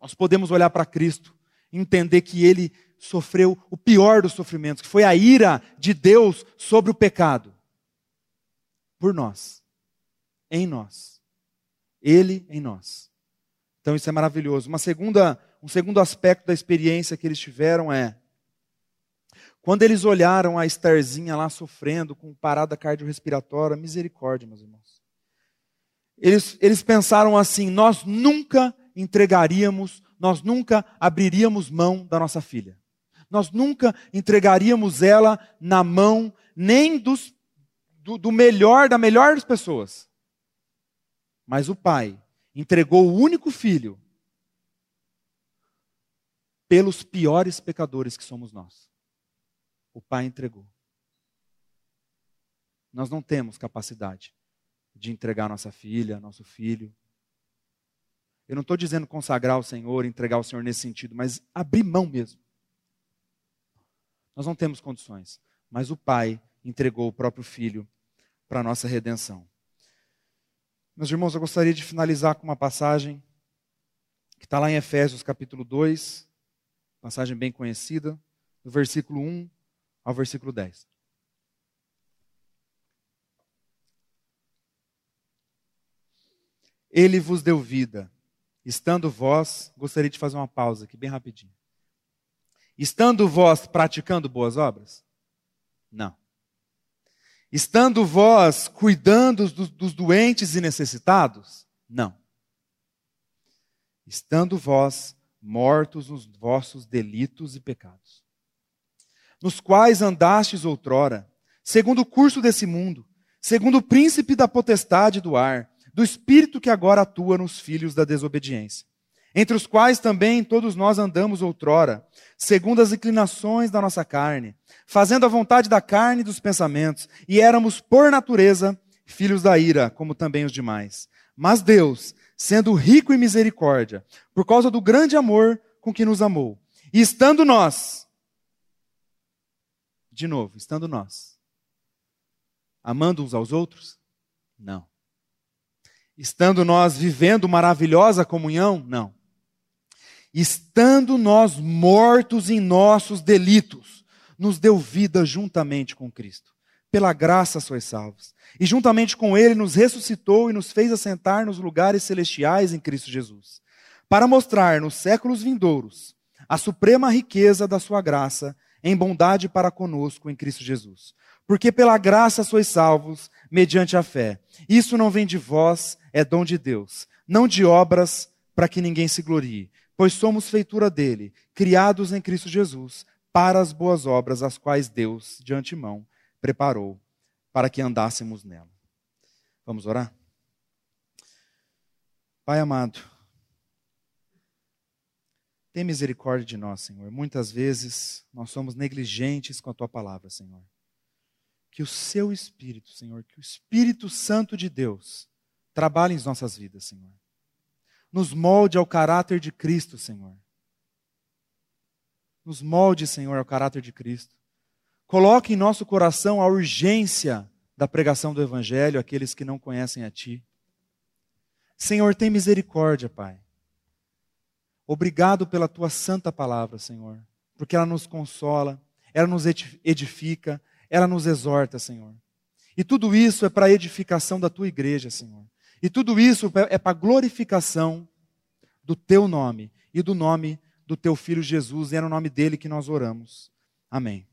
nós podemos olhar para Cristo entender que Ele sofreu o pior dos sofrimentos, que foi a ira de Deus sobre o pecado. Por nós. Em nós. Ele em nós. Então isso é maravilhoso. Uma segunda, um segundo aspecto da experiência que eles tiveram é quando eles olharam a Estarzinha lá sofrendo com parada cardiorrespiratória, misericórdia, meus irmãos. Eles, eles pensaram assim: nós nunca entregaríamos, nós nunca abriríamos mão da nossa filha. Nós nunca entregaríamos ela na mão nem dos, do, do melhor, da melhor das pessoas. Mas o pai entregou o único filho pelos piores pecadores que somos nós. O pai entregou. Nós não temos capacidade de entregar nossa filha, nosso filho. Eu não estou dizendo consagrar o Senhor, entregar o Senhor nesse sentido, mas abrir mão mesmo. Nós não temos condições, mas o Pai entregou o próprio Filho para a nossa redenção. Meus irmãos, eu gostaria de finalizar com uma passagem que está lá em Efésios capítulo 2, passagem bem conhecida, do versículo 1 ao versículo 10. Ele vos deu vida, estando vós, gostaria de fazer uma pausa aqui bem rapidinho. Estando vós praticando boas obras? Não. Estando vós cuidando dos, dos doentes e necessitados? Não. Estando vós mortos nos vossos delitos e pecados, nos quais andastes outrora, segundo o curso desse mundo, segundo o príncipe da potestade do ar, do espírito que agora atua nos filhos da desobediência, entre os quais também todos nós andamos outrora, segundo as inclinações da nossa carne, fazendo a vontade da carne e dos pensamentos, e éramos, por natureza, filhos da ira, como também os demais. Mas Deus, sendo rico em misericórdia, por causa do grande amor com que nos amou, e estando nós, de novo, estando nós, amando uns aos outros? Não. Estando nós vivendo maravilhosa comunhão? Não. Estando nós mortos em nossos delitos, nos deu vida juntamente com Cristo. Pela graça sois salvos. E juntamente com Ele nos ressuscitou e nos fez assentar nos lugares celestiais em Cristo Jesus, para mostrar nos séculos vindouros a suprema riqueza da Sua graça em bondade para conosco em Cristo Jesus. Porque pela graça sois salvos, mediante a fé. Isso não vem de vós, é dom de Deus, não de obras para que ninguém se glorie, pois somos feitura dele, criados em Cristo Jesus, para as boas obras, as quais Deus, de antemão, preparou para que andássemos nela. Vamos orar? Pai amado, tem misericórdia de nós, Senhor. Muitas vezes nós somos negligentes com a tua palavra, Senhor que o seu Espírito, Senhor, que o Espírito Santo de Deus trabalhe em nossas vidas, Senhor. Nos molde ao caráter de Cristo, Senhor. Nos molde, Senhor, ao caráter de Cristo. Coloque em nosso coração a urgência da pregação do Evangelho àqueles que não conhecem a Ti. Senhor, tem misericórdia, Pai. Obrigado pela Tua santa palavra, Senhor, porque ela nos consola, ela nos edifica, ela nos exorta, Senhor. E tudo isso é para a edificação da tua igreja, Senhor. E tudo isso é para a glorificação do teu nome e do nome do teu filho Jesus. E é no nome dele que nós oramos. Amém.